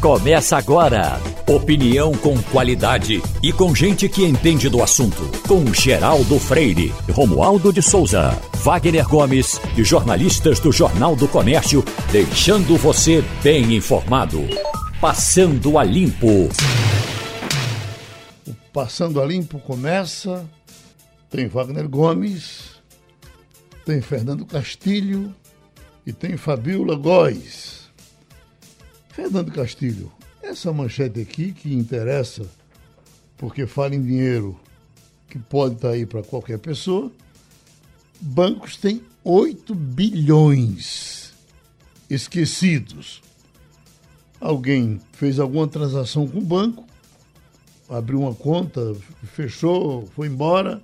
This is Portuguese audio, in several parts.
começa agora. Opinião com qualidade e com gente que entende do assunto. Com Geraldo Freire, Romualdo de Souza, Wagner Gomes e jornalistas do Jornal do Comércio, deixando você bem informado. Passando a Limpo. O Passando a Limpo começa. Tem Wagner Gomes, tem Fernando Castilho e tem Fabiola Góes. Fernando Castilho, essa manchete aqui que interessa, porque fala em dinheiro que pode estar aí para qualquer pessoa, bancos têm 8 bilhões esquecidos. Alguém fez alguma transação com o banco, abriu uma conta, fechou, foi embora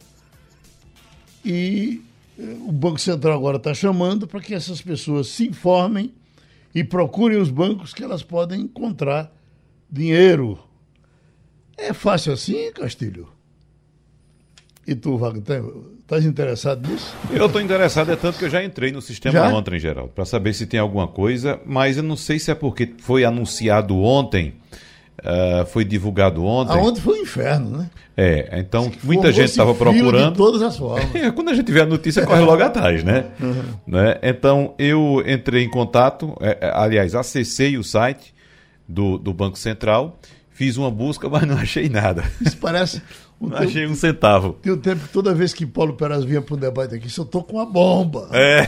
e eh, o Banco Central agora está chamando para que essas pessoas se informem e procurem os bancos que elas podem encontrar dinheiro. É fácil assim, Castilho? E tu, Wagner, estás interessado nisso? Eu estou interessado, é tanto que eu já entrei no sistema já? ontem, Geraldo, para saber se tem alguma coisa, mas eu não sei se é porque foi anunciado ontem Uh, foi divulgado ontem. Aonde foi o inferno, né? É, então muita gente estava procurando. De todas as formas. Quando a gente vê a notícia, corre logo atrás, né? Uhum. né? Então eu entrei em contato, é, é, aliás, acessei o site do, do Banco Central, fiz uma busca, mas não achei nada. Isso parece não teu, achei um centavo. Tem o tempo que toda vez que Paulo Peraz vinha para o debate aqui, eu estou com uma bomba. É.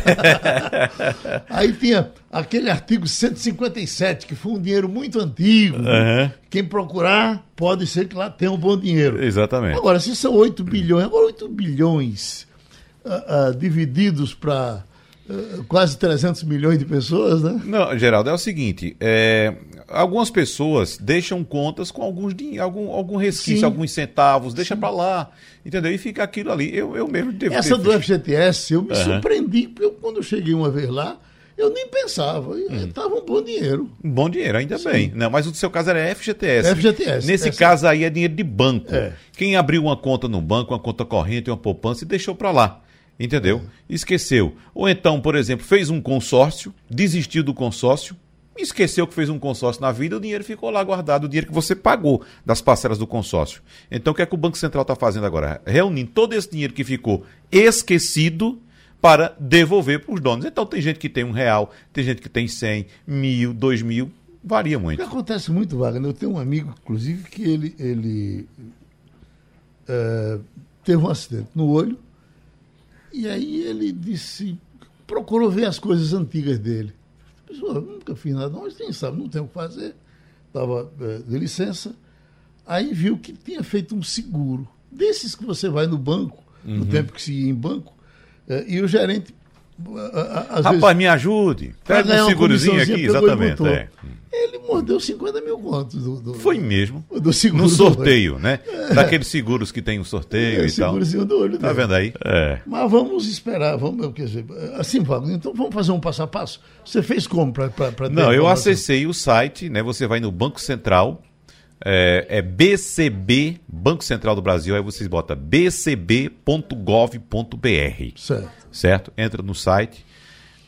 Aí tinha aquele artigo 157, que foi um dinheiro muito antigo. Uhum. Quem procurar, pode ser que lá tenha um bom dinheiro. Exatamente. Agora, se são 8 bilhões, agora 8 bilhões uh, uh, divididos para quase 300 milhões de pessoas, né? Não, Geraldo, é o seguinte: é, algumas pessoas deixam contas com alguns algum, algum resquício, Sim. alguns centavos, deixa para lá, entendeu? E fica aquilo ali. Eu, eu mesmo devo Essa do FGTS, eu me uhum. surpreendi, porque eu, quando eu cheguei uma vez lá, eu nem pensava, estava hum. um bom dinheiro. Um bom dinheiro, ainda Sim. bem. Não, mas o seu caso era FGTS. FGTS. Nesse essa... caso aí é dinheiro de banco. É. Quem abriu uma conta no banco, uma conta corrente, uma poupança e deixou para lá. Entendeu? Esqueceu. Ou então, por exemplo, fez um consórcio, desistiu do consórcio, esqueceu que fez um consórcio na vida, o dinheiro ficou lá guardado, o dinheiro que você pagou das parcelas do consórcio. Então o que é que o Banco Central está fazendo agora? Reunindo todo esse dinheiro que ficou esquecido para devolver para os donos. Então tem gente que tem um real, tem gente que tem cem, mil, dois mil, varia muito. O que acontece muito, Wagner, eu tenho um amigo, inclusive, que ele, ele é, teve um acidente no olho, e aí ele disse, procurou ver as coisas antigas dele pessoa, nunca fiz nada, mas quem sabe, não tem o que fazer. Estava é, de licença. Aí viu que tinha feito um seguro. Desses que você vai no banco, uhum. no tempo que se ia em banco, é, e o gerente. Às Rapaz, vezes, me ajude. Pega um segurozinho aqui, exatamente. É. Ele mordeu 50 mil contos. Do, do, Foi mesmo. Do seguro no sorteio, né? É. Daqueles seguros que tem um sorteio é, e tal. do olho Tá vendo aí? É. Mas vamos esperar. Vamos, quer dizer, assim, Wagner, então vamos fazer um passo a passo. Você fez como para Não, eu acessei o site, né? Você vai no Banco Central, é, é, BCB, Banco Central do Brasil, aí vocês botam bcb.gov.br. Certo. Certo? Entra no site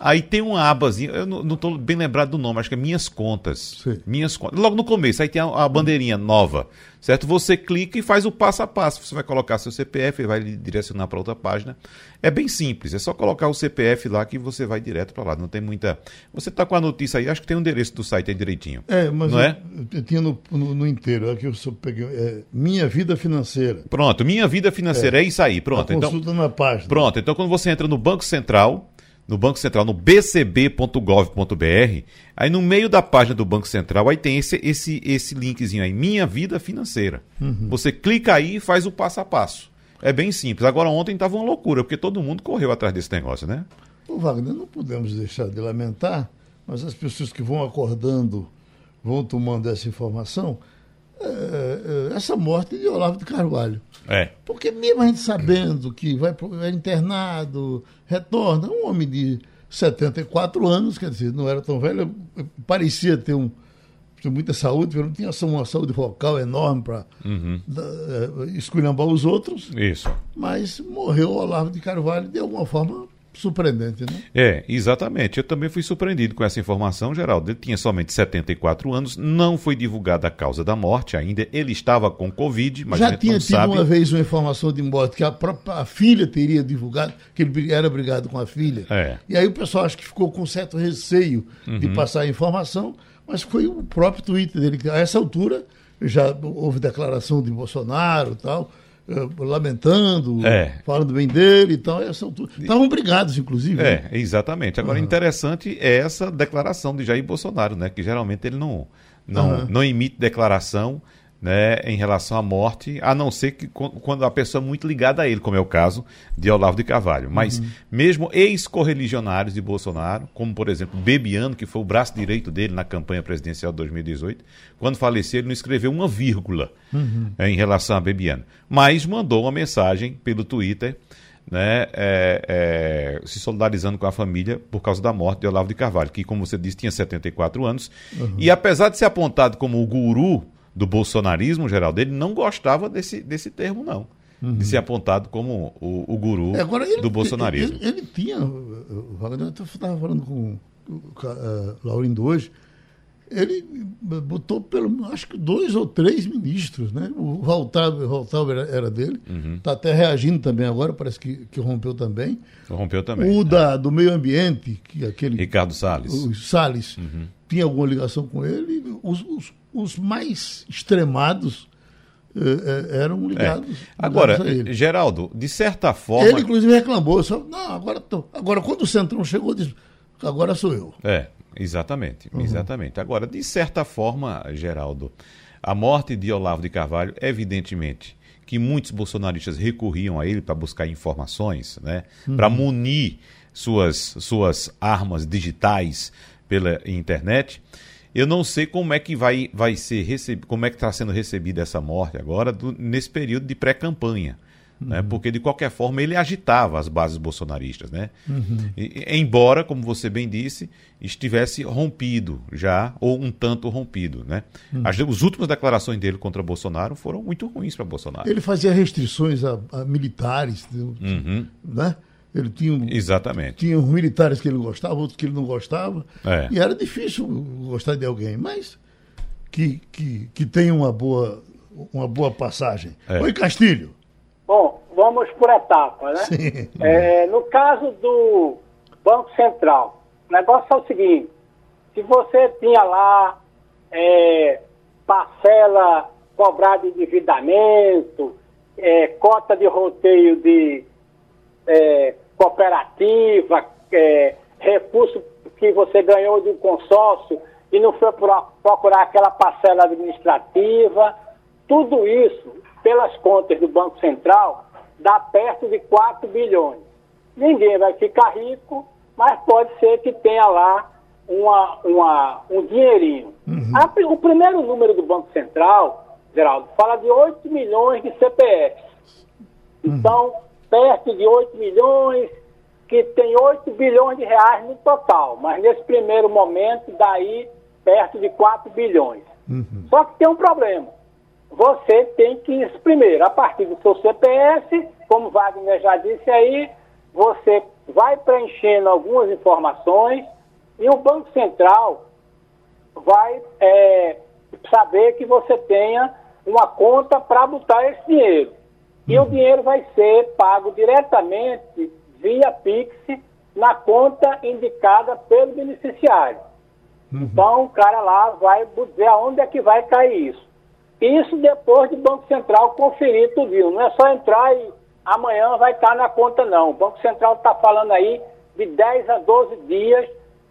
Aí tem uma abazinha, eu não estou bem lembrado do nome, acho que é Minhas Contas. Sim. Minhas Contas. Logo no começo, aí tem a, a, bandeirinha nova, certo? Você clica e faz o passo a passo. Você vai colocar seu CPF, vai direcionar para outra página. É bem simples, é só colocar o CPF lá que você vai direto para lá. Não tem muita. Você está com a notícia aí, acho que tem o um endereço do site aí direitinho. É, mas não eu, é? eu tinha no, no, no inteiro, aqui eu só peguei. É, minha Vida Financeira. Pronto, Minha Vida Financeira, é, é isso aí, pronto. A então, consulta então, na página. Pronto, então quando você entra no Banco Central no Banco Central, no bcb.gov.br, aí no meio da página do Banco Central, aí tem esse, esse, esse linkzinho aí, Minha Vida Financeira. Uhum. Você clica aí e faz o passo a passo. É bem simples. Agora, ontem estava uma loucura, porque todo mundo correu atrás desse negócio, né? Ô, Wagner, não podemos deixar de lamentar, mas as pessoas que vão acordando, vão tomando essa informação, é, é, essa morte de Olavo de Carvalho. É. Porque mesmo a gente sabendo que vai é internado, retorna, um homem de 74 anos, quer dizer, não era tão velho, parecia ter um, muita saúde, não tinha uma saúde vocal enorme para uhum. esculhambar os outros. Isso. Mas morreu Olavo de Carvalho de alguma forma surpreendente, né? É, exatamente. Eu também fui surpreendido com essa informação, Geraldo. Ele tinha somente 74 anos, não foi divulgada a causa da morte ainda. Ele estava com Covid, mas Já tinha tido sabe... uma vez uma informação de morte que a própria a filha teria divulgado, que ele era brigado com a filha. É. E aí o pessoal acho que ficou com certo receio uhum. de passar a informação, mas foi o próprio Twitter dele que, a essa altura, já houve declaração de Bolsonaro e tal eh, lamentando, é. falando bem dele e tal. Estavam brigados, inclusive. É, né? exatamente. Agora, uhum. interessante é essa declaração de Jair Bolsonaro, né? Que geralmente ele não, não, uhum. não emite declaração né, em relação à morte, a não ser que quando a pessoa é muito ligada a ele, como é o caso de Olavo de Carvalho. Mas uhum. mesmo ex-correligionários de Bolsonaro, como por exemplo Bebiano, que foi o braço direito dele na campanha presidencial de 2018, quando faleceu ele não escreveu uma vírgula uhum. em relação a Bebiano, mas mandou uma mensagem pelo Twitter né, é, é, se solidarizando com a família por causa da morte de Olavo de Carvalho, que, como você disse, tinha 74 anos. Uhum. E apesar de ser apontado como o guru do bolsonarismo, Geraldo, ele não gostava desse, desse termo, não. Uhum. De ser apontado como o, o guru é, Agora, ele, do bolsonarismo. Ele, ele tinha, o Wagner, eu estava falando com o uh, Laurindo hoje, ele botou pelo acho que dois ou três ministros, né? O Valtalber, Valtalber era, dele, está uhum. Tá até reagindo também agora, parece que, que rompeu também. Rompeu também. O é. da, do meio ambiente, que aquele. Ricardo Salles. O Salles uhum. Tinha alguma ligação com ele. Os, os, os mais extremados eh, eh, eram ligados. É. Agora, ligados Geraldo, de certa forma. Ele, inclusive, reclamou. Só, não, agora, tô, agora quando o Centrão chegou, disse: agora sou eu. É, exatamente. Uhum. Exatamente. Agora, de certa forma, Geraldo, a morte de Olavo de Carvalho, evidentemente que muitos bolsonaristas recorriam a ele para buscar informações, né, uhum. para munir suas, suas armas digitais pela internet. Eu não sei como é que vai, vai ser recebido, como é que está sendo recebida essa morte agora do, nesse período de pré-campanha. Né? Uhum. Né? Porque, de qualquer forma, ele agitava as bases bolsonaristas. Né? Uhum. E, embora, como você bem disse, estivesse rompido já, ou um tanto rompido. Né? Uhum. As, as últimas declarações dele contra Bolsonaro foram muito ruins para Bolsonaro. Ele fazia restrições a, a militares, uhum. né? Ele tinha, Exatamente. tinha os militares que ele gostava, outros que ele não gostava. É. E era difícil gostar de alguém, mas que, que, que tenha uma boa, uma boa passagem. É. Oi, Castilho. Bom, vamos por etapas, né? Sim. É, no caso do Banco Central, o negócio é o seguinte: se você tinha lá é, parcela cobrada de endividamento, é, cota de roteio de é, cooperativa, é, recurso que você ganhou de um consórcio e não foi procurar aquela parcela administrativa, tudo isso, pelas contas do Banco Central, dá perto de 4 bilhões. Ninguém vai ficar rico, mas pode ser que tenha lá uma, uma, um dinheirinho. Uhum. A, o primeiro número do Banco Central, Geraldo, fala de 8 milhões de CPFs. Uhum. Então, perto de 8 milhões, que tem 8 bilhões de reais no total, mas nesse primeiro momento, daí perto de 4 bilhões. Uhum. Só que tem um problema. Você tem que, primeiro, a partir do seu CPF, como Wagner já disse aí, você vai preenchendo algumas informações e o Banco Central vai é, saber que você tenha uma conta para botar esse dinheiro. E o dinheiro vai ser pago diretamente via Pix na conta indicada pelo beneficiário. Uhum. Então, o cara lá vai dizer aonde é que vai cair isso. Isso depois do Banco Central conferir tudo. Não é só entrar e amanhã vai estar na conta, não. O Banco Central está falando aí de 10 a 12 dias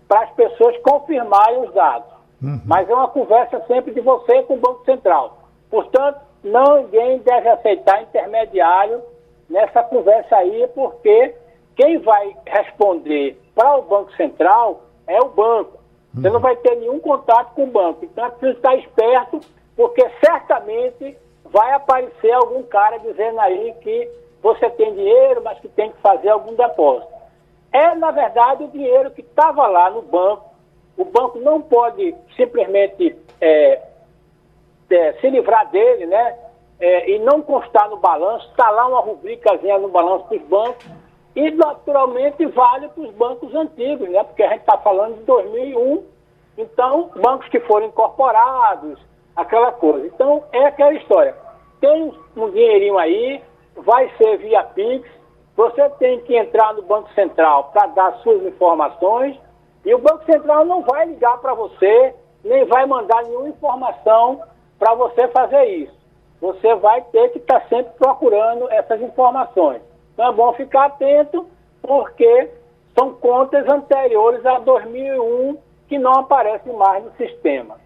para as pessoas confirmarem os dados. Uhum. Mas é uma conversa sempre de você com o Banco Central. Portanto, não ninguém deve aceitar intermediário nessa conversa aí, porque quem vai responder para o Banco Central é o banco. Você não vai ter nenhum contato com o banco. Então é preciso estar esperto, porque certamente vai aparecer algum cara dizendo aí que você tem dinheiro, mas que tem que fazer algum depósito. É, na verdade, o dinheiro que estava lá no banco. O banco não pode simplesmente é, é, se livrar dele, né? É, e não constar no balanço, está lá uma rubricazinha no balanço dos bancos, E, naturalmente, vale para os bancos antigos, né? porque a gente está falando de 2001, então, bancos que foram incorporados, aquela coisa. Então, é aquela história. Tem um dinheirinho aí, vai ser via Pix, você tem que entrar no Banco Central para dar suas informações, e o Banco Central não vai ligar para você, nem vai mandar nenhuma informação para você fazer isso. Você vai ter que estar tá sempre procurando essas informações. Então é bom ficar atento, porque são contas anteriores a 2001 que não aparecem mais no sistema.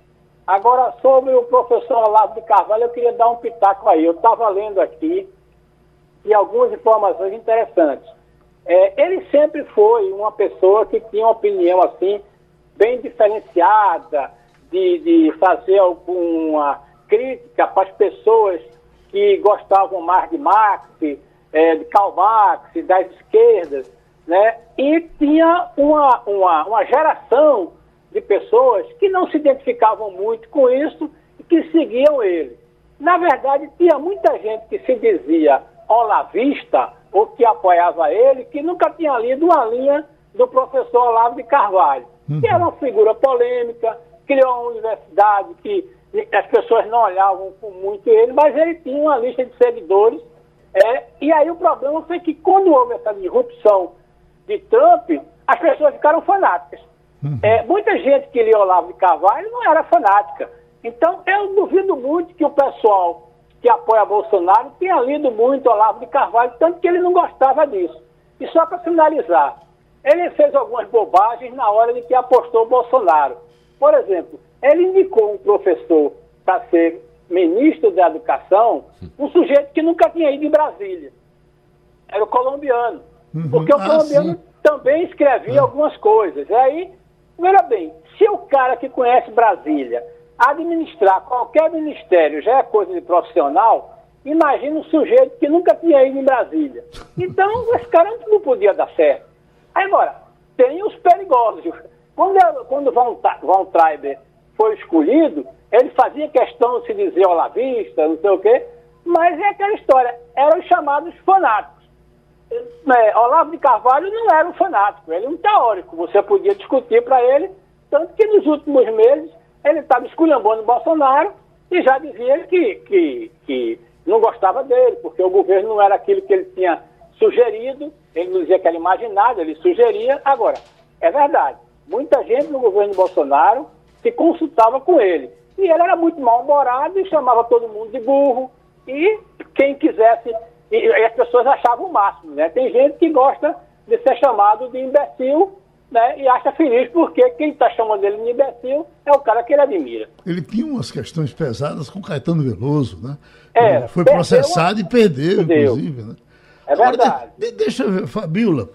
Agora, sobre o professor Olavo de Carvalho, eu queria dar um pitaco aí. Eu estava lendo aqui e algumas informações interessantes. É, ele sempre foi uma pessoa que tinha uma opinião assim, bem diferenciada, de, de fazer alguma crítica para as pessoas que gostavam mais de Marx, é, de Karl Marx, das esquerdas, né? E tinha uma, uma, uma geração de pessoas que não se identificavam muito com isso e que seguiam ele. Na verdade, tinha muita gente que se dizia olavista ou que apoiava ele, que nunca tinha lido uma linha do professor Olavo de Carvalho, uhum. que era uma figura polêmica, criou uma universidade que as pessoas não olhavam com muito ele, mas ele tinha uma lista de seguidores é, e aí o problema foi que quando houve essa disrupção de Trump, as pessoas ficaram fanáticas. Uhum. É, muita gente que lia Olavo de Carvalho não era fanática. Então, eu duvido muito que o pessoal que apoia Bolsonaro tenha lido muito Olavo de Carvalho, tanto que ele não gostava disso. E só para finalizar, ele fez algumas bobagens na hora de que apostou Bolsonaro. Por exemplo, ele indicou um professor para ser ministro da Educação, um sujeito que nunca tinha ido em Brasília. Era o colombiano. Uhum. Porque o ah, colombiano sim. também escrevia uhum. algumas coisas. E aí, veja bem, se o cara que conhece Brasília administrar qualquer ministério já é coisa de profissional, imagina um sujeito que nunca tinha ido em Brasília. Então, esse cara não podia dar certo. Agora, tem os perigosos. Quando, quando Von, Von Treiber foi escolhido, ele fazia questão de se dizer olavista, não sei o quê, mas é aquela história, eram os chamados fanáticos. É, Olavo de Carvalho não era um fanático, ele é um teórico, você podia discutir para ele, tanto que nos últimos meses ele estava esculhambando Bolsonaro e já dizia que, que, que não gostava dele, porque o governo não era aquilo que ele tinha sugerido, ele não dizia que era imaginado, ele sugeria. Agora, é verdade, muita gente no governo Bolsonaro se consultava com ele. E ele era muito mal-humorado e chamava todo mundo de burro. E quem quisesse. E, as pessoas achavam o máximo, né? Tem gente que gosta de ser chamado de imbecil né, e acha feliz porque quem está chamando ele de imbecil é o cara que ele admira. Ele tinha umas questões pesadas com Caetano Veloso, né? É, foi processado e perdeu, perdeu, inclusive, né? É verdade. Agora, de, deixa eu ver, Fabiola,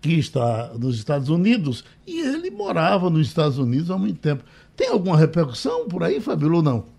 que está nos Estados Unidos, e ele morava nos Estados Unidos há muito tempo. Tem alguma repercussão por aí, Fabíola, ou não?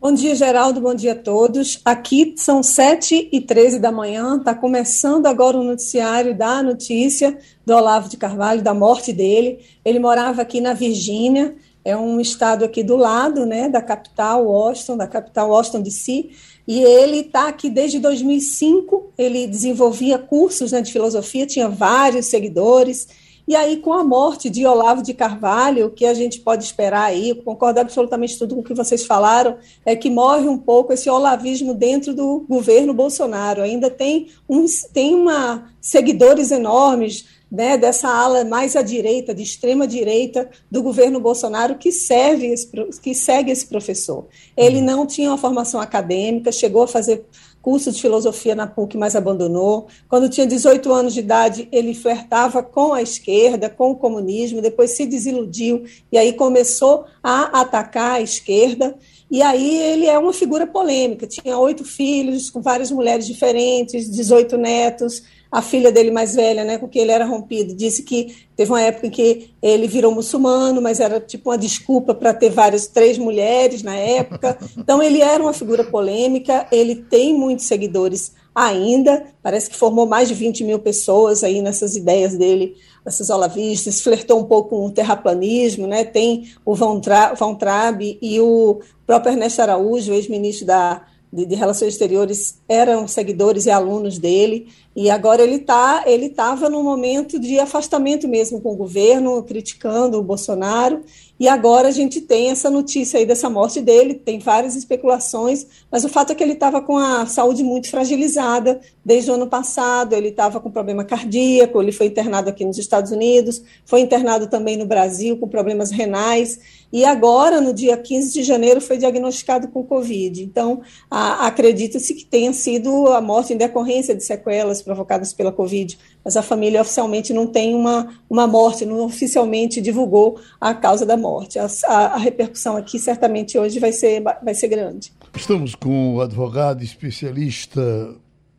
Bom dia, Geraldo, bom dia a todos. Aqui são 7 e 13 da manhã, está começando agora o noticiário da notícia do Olavo de Carvalho, da morte dele. Ele morava aqui na Virgínia, é um estado aqui do lado, né, da capital Washington, da capital Washington DC, e ele está aqui desde 2005, ele desenvolvia cursos né, de filosofia, tinha vários seguidores, e aí, com a morte de Olavo de Carvalho, o que a gente pode esperar aí, concordo absolutamente tudo com o que vocês falaram, é que morre um pouco esse olavismo dentro do governo Bolsonaro. Ainda tem, uns, tem uma, seguidores enormes né, dessa ala mais à direita, de extrema direita do governo Bolsonaro, que, serve esse, que segue esse professor. Ele uhum. não tinha uma formação acadêmica, chegou a fazer curso de filosofia na PUC, mas abandonou. Quando tinha 18 anos de idade, ele flertava com a esquerda, com o comunismo, depois se desiludiu e aí começou a atacar a esquerda. E aí ele é uma figura polêmica, tinha oito filhos com várias mulheres diferentes, 18 netos, a filha dele mais velha, né, com quem ele era rompido, disse que teve uma época em que ele virou muçulmano, mas era tipo uma desculpa para ter várias, três mulheres na época. Então ele era uma figura polêmica, ele tem muitos seguidores ainda, parece que formou mais de 20 mil pessoas aí nessas ideias dele, essas olavistas, flertou um pouco com o terraplanismo, né, tem o Von, Tra Von Traub e o próprio Ernesto Araújo, ex-ministro da de, de, Relações Exteriores eram seguidores e alunos dele. E agora ele tá, ele estava num momento de afastamento mesmo com o governo, criticando o Bolsonaro, e agora a gente tem essa notícia aí dessa morte dele, tem várias especulações, mas o fato é que ele estava com a saúde muito fragilizada desde o ano passado, ele estava com problema cardíaco, ele foi internado aqui nos Estados Unidos, foi internado também no Brasil com problemas renais, e agora, no dia 15 de janeiro, foi diagnosticado com Covid. Então, acredita-se que tenha sido a morte em decorrência de sequelas provocadas pela Covid, mas a família oficialmente não tem uma, uma morte, não oficialmente divulgou a causa da morte. A, a, a repercussão aqui certamente hoje vai ser, vai ser grande. Estamos com o advogado especialista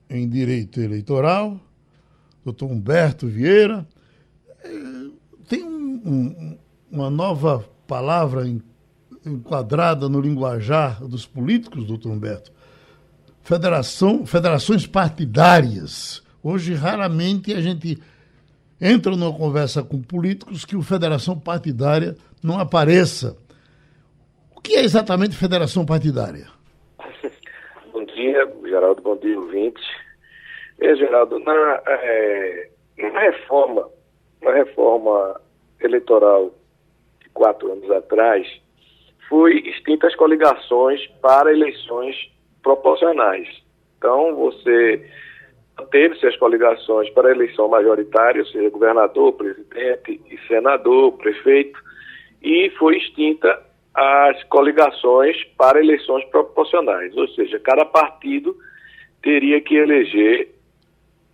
em direito eleitoral, doutor Humberto Vieira. É, tem um, um, uma nova palavra enquadrada no linguajar dos políticos, doutor Humberto. Federação, federações partidárias. Hoje, raramente a gente entra numa conversa com políticos que o federação partidária não apareça. O que é exatamente federação partidária? bom dia, Geraldo, bom dia, ouvintes. É, Geraldo, na, é, na reforma, na reforma eleitoral de quatro anos atrás, foi extintas coligações para eleições proporcionais. Então, você teve-se as coligações para a eleição majoritária, ou seja, governador, presidente e senador, prefeito, e foi extinta as coligações para eleições proporcionais, ou seja, cada partido teria que eleger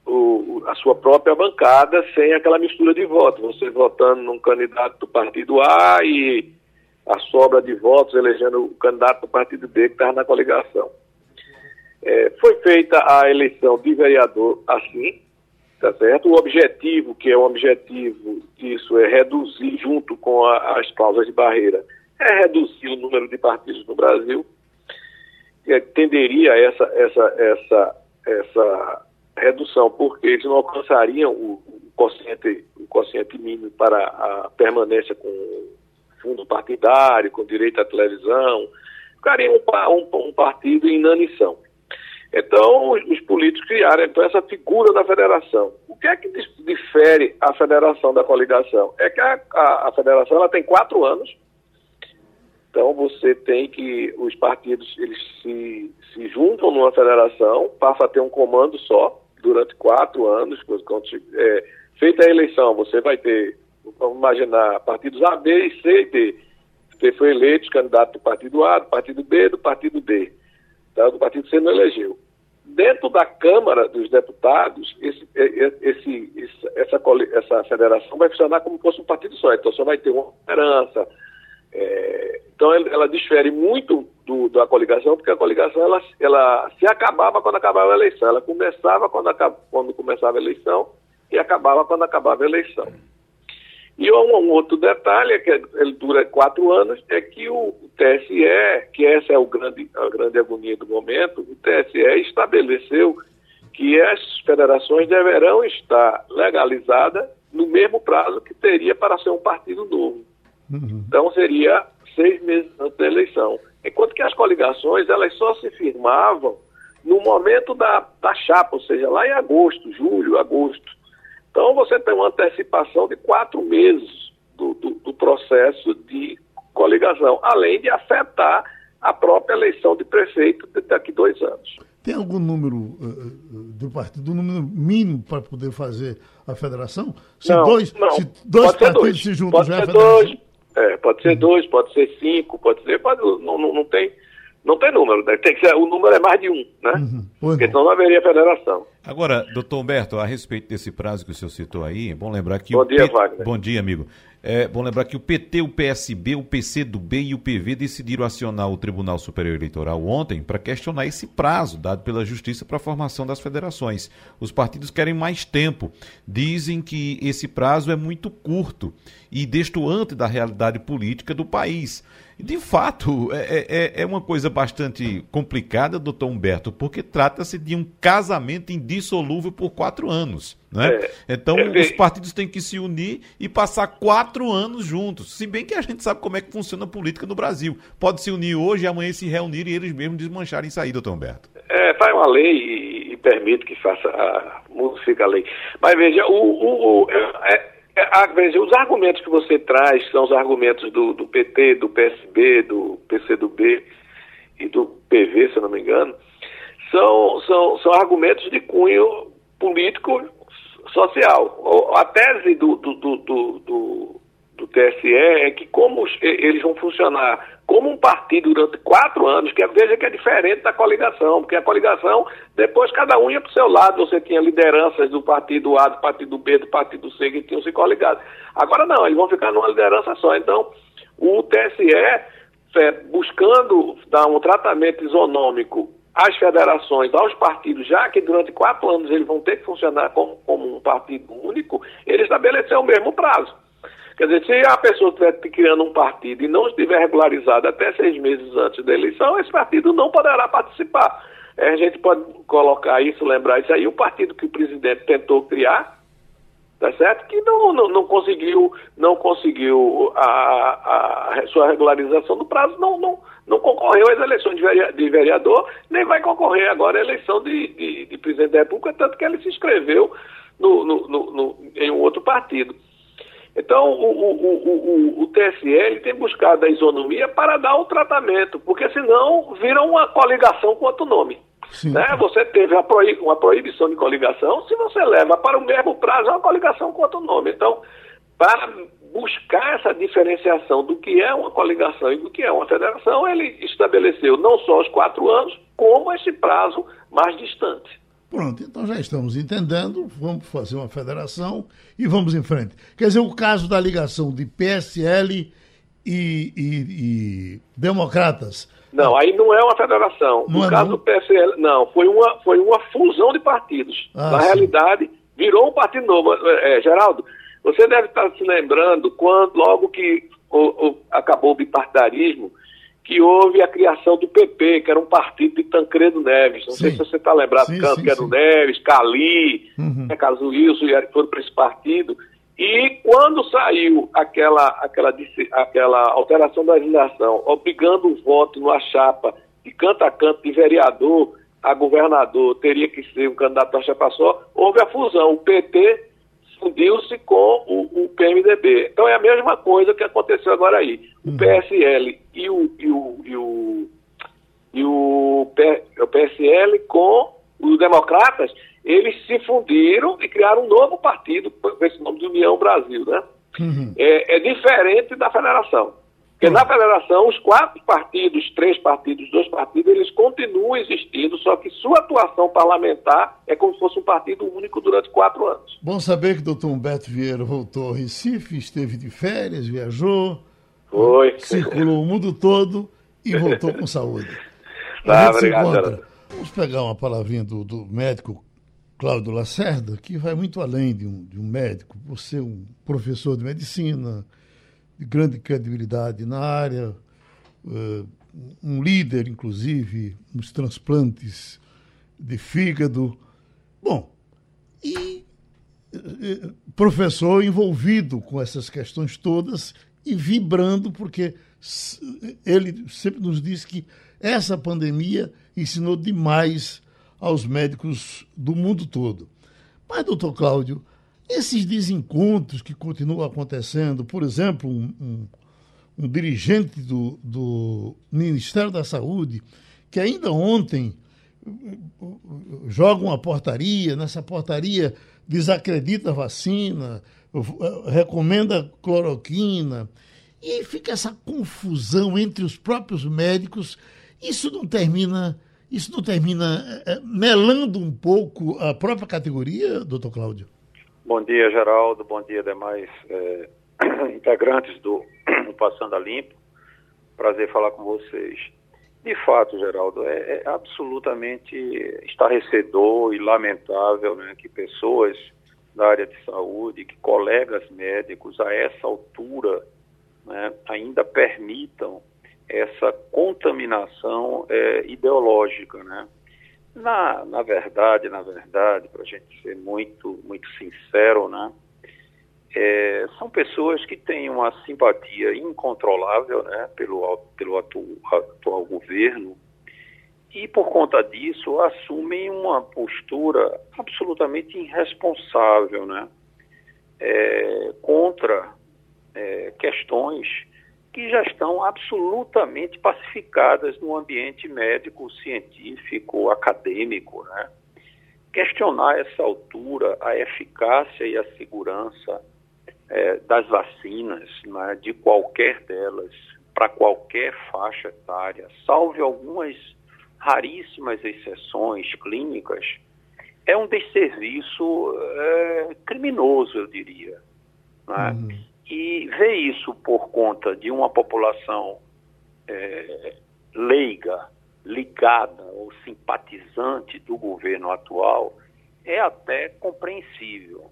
o, a sua própria bancada sem aquela mistura de votos, você votando num candidato do partido A e a sobra de votos elegendo o candidato do partido B que estava na coligação. É, foi feita a eleição de vereador assim, tá certo? O objetivo, que é o objetivo disso, é reduzir, junto com a, as cláusulas de barreira, é reduzir o número de partidos no Brasil. É, tenderia essa, essa, essa, essa redução, porque eles não alcançariam o, o, quociente, o quociente mínimo para a permanência com fundo partidário, com direito à televisão, ficariam um, um, um partido em inanição. Então, os políticos criaram então, essa figura da federação. O que é que difere a federação da coligação? É que a, a, a federação ela tem quatro anos. Então, você tem que os partidos eles se, se juntam numa federação, passa a ter um comando só durante quatro anos. Quando, é, feita a eleição, você vai ter, vamos imaginar, partidos A, B, C e D. Você foi eleito candidato do partido A, do partido B, do partido D tá, do partido C não elegeu. Dentro da Câmara dos Deputados, esse, é, é, esse, essa, essa federação vai funcionar como se fosse um partido só, então só vai ter uma liderança. É, então ela difere muito do, da coligação, porque a coligação ela, ela se acabava quando acabava a eleição, ela começava quando, quando começava a eleição e acabava quando acabava a eleição. E um, outro detalhe, que ele dura quatro anos, é que o TSE, que essa é o grande, a grande agonia do momento, o TSE estabeleceu que as federações deverão estar legalizadas no mesmo prazo que teria para ser um partido novo. Uhum. Então seria seis meses antes da eleição. Enquanto que as coligações, elas só se firmavam no momento da, da chapa, ou seja, lá em agosto, julho, agosto. Então, você tem uma antecipação de quatro meses do, do, do processo de coligação, além de afetar a própria eleição de prefeito daqui a dois anos. Tem algum número uh, do partido, um número mínimo para poder fazer a federação? Se não, dois, não. Se dois partidos dois. se juntam pode já é ser é dois, é, pode ser dois, pode ser cinco, pode ser, pode, não, não, não tem não tem número, né? tem que ser, o número é mais de um, né? Uhum. Porque senão não haveria federação. Agora, doutor Humberto, a respeito desse prazo que o senhor citou aí, é bom lembrar que bom dia, P... Wagner. Bom dia, amigo. É bom lembrar que o PT, o PSB, o PC do B e o PV decidiram acionar o Tribunal Superior Eleitoral ontem para questionar esse prazo dado pela Justiça para a formação das federações. Os partidos querem mais tempo. Dizem que esse prazo é muito curto e destoante da realidade política do país. De fato, é, é, é uma coisa bastante complicada, doutor Humberto, porque trata-se de um casamento indissolúvel por quatro anos. Né? É, então, é, os partidos têm que se unir e passar quatro anos juntos. Se bem que a gente sabe como é que funciona a política no Brasil. Pode se unir hoje e amanhã se reunir e eles mesmos desmancharem e sair, doutor Humberto. É, faz uma lei e, permite que faça a modifique a lei. Mas veja, o, o, o é, é, a, veja, os argumentos que você traz são os argumentos do, do PT, do PSB, do PCdoB e do PV, se eu não me engano, são, são, são argumentos de cunho político social. A tese do, do, do, do, do TSE é que como eles vão funcionar como um partido durante quatro anos, que veja que é diferente da coligação, porque a coligação, depois cada um ia para o seu lado, você tinha lideranças do partido A, do partido B, do partido C, que tinham se coligado. Agora não, eles vão ficar numa liderança só. Então, o TSE, é, buscando dar um tratamento isonômico às federações, aos partidos, já que durante quatro anos eles vão ter que funcionar como, como um partido único, ele estabeleceu o mesmo prazo. Quer dizer, se a pessoa estiver criando um partido e não estiver regularizado até seis meses antes da eleição, esse partido não poderá participar. É, a gente pode colocar isso, lembrar isso aí, o partido que o presidente tentou criar, tá certo? Que não, não, não conseguiu, não conseguiu a, a, sua regularização do prazo, não, não, não concorreu às eleições de vereador, nem vai concorrer agora à eleição de, de, de presidente da República, tanto que ele se inscreveu no, no, no, em um outro partido. Então, o, o, o, o, TSL tem buscado a isonomia para dar o tratamento, porque senão vira uma coligação com outro nome. Né? Você teve uma proibição de coligação, se você leva para o mesmo prazo, é uma coligação com outro nome. Então, para buscar essa diferenciação do que é uma coligação e do que é uma federação, ele estabeleceu não só os quatro anos, como esse prazo mais distante. Pronto, então já estamos entendendo, vamos fazer uma federação e vamos em frente. Quer dizer, o caso da ligação de PSL e, e, e democratas. Não, aí não é uma federação. Não no é caso não? do PSL, não, foi uma, foi uma fusão de partidos. Ah, Na sim. realidade, virou um partido novo. É, Geraldo, você deve estar se lembrando quando, logo que o, o, acabou o bipartidarismo, que houve a criação do PP, que era um partido de Tancredo Neves. Não sim. sei se você está lembrado, sim, Tancredo sim, Neves, Cali, uhum. né, Carlos Wilson, foram para esse partido. E quando saiu aquela, aquela, aquela alteração da legislação, obrigando o voto numa chapa de canto a canto de vereador a governador, teria que ser um candidato a chapa só, houve a fusão. O PT fundiu-se com o, o, PMDB. Então é a mesma coisa que aconteceu agora aí. O uhum. PSL e o, e o, e o, e o, P, o PSL com os democratas, eles se fundiram e criaram um novo partido com esse nome de União Brasil, né? Uhum. É, é diferente da federação. Porque na federação, os quatro partidos, três partidos, dois partidos, eles continuam existindo, só que sua atuação parlamentar é como se fosse um partido único durante quatro anos. Bom saber que o doutor Humberto Vieira voltou ao Recife, esteve de férias, viajou, Foi. circulou o mundo todo e voltou com saúde. Tá, obrigado. Vamos pegar uma palavrinha do, do médico Cláudio Lacerda, que vai muito além de um, de um médico, por ser um professor de medicina, de grande credibilidade na área, uh, um líder, inclusive, nos transplantes de fígado. Bom, e uh, professor envolvido com essas questões todas e vibrando, porque ele sempre nos diz que essa pandemia ensinou demais aos médicos do mundo todo. Mas, doutor Cláudio, esses desencontros que continuam acontecendo, por exemplo, um, um, um dirigente do, do Ministério da Saúde, que ainda ontem joga uma portaria, nessa portaria desacredita a vacina, recomenda cloroquina, e fica essa confusão entre os próprios médicos. Isso não termina, isso não termina é, melando um pouco a própria categoria, doutor Cláudio? Bom dia, Geraldo. Bom dia, demais é, integrantes do, do Passando a Limpo. Prazer falar com vocês. De fato, Geraldo, é, é absolutamente estarrecedor e lamentável né, que pessoas da área de saúde, que colegas médicos a essa altura né, ainda permitam essa contaminação é, ideológica, né? Na, na verdade, na verdade, para a gente ser muito, muito sincero, né? É, são pessoas que têm uma simpatia incontrolável né, pelo, pelo atu, atual governo e, por conta disso, assumem uma postura absolutamente irresponsável né? É, contra é, questões que já estão absolutamente pacificadas no ambiente médico, científico, acadêmico. Né? Questionar essa altura a eficácia e a segurança é, das vacinas, né, de qualquer delas, para qualquer faixa etária, salve algumas raríssimas exceções clínicas, é um desserviço é, criminoso, eu diria. Né? Uhum. E ver isso por conta de uma população é, leiga, ligada ou simpatizante do governo atual é até compreensível.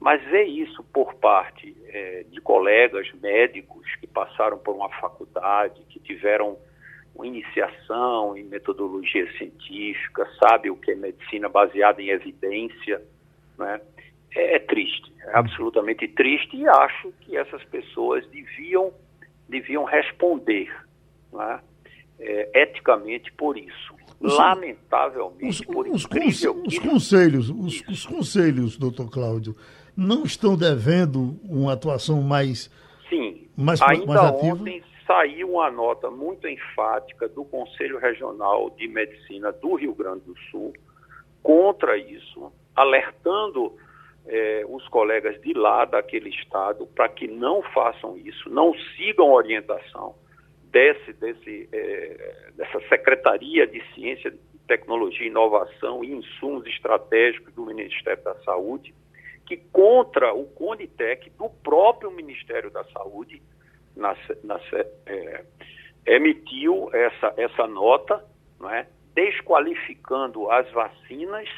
Mas ver isso por parte é, de colegas médicos que passaram por uma faculdade, que tiveram uma iniciação em metodologia científica, sabe o que é medicina baseada em evidência, né? É, é triste, é absolutamente triste e acho que essas pessoas deviam, deviam responder né? é, eticamente por isso. Lamentavelmente, os, por os, incrível os, os conselhos, os, os, conselhos, doutor Cláudio, não estão devendo uma atuação mais, Sim, mais, ainda mais ativa? ontem saiu uma nota muito enfática do Conselho Regional de Medicina do Rio Grande do Sul contra isso, alertando eh, os colegas de lá daquele estado para que não façam isso, não sigam a orientação desse, desse, eh, dessa Secretaria de Ciência, Tecnologia, Inovação e Insumos Estratégicos do Ministério da Saúde, que contra o CONITEC do próprio Ministério da Saúde na, na, é, emitiu essa, essa nota, não é? desqualificando as vacinas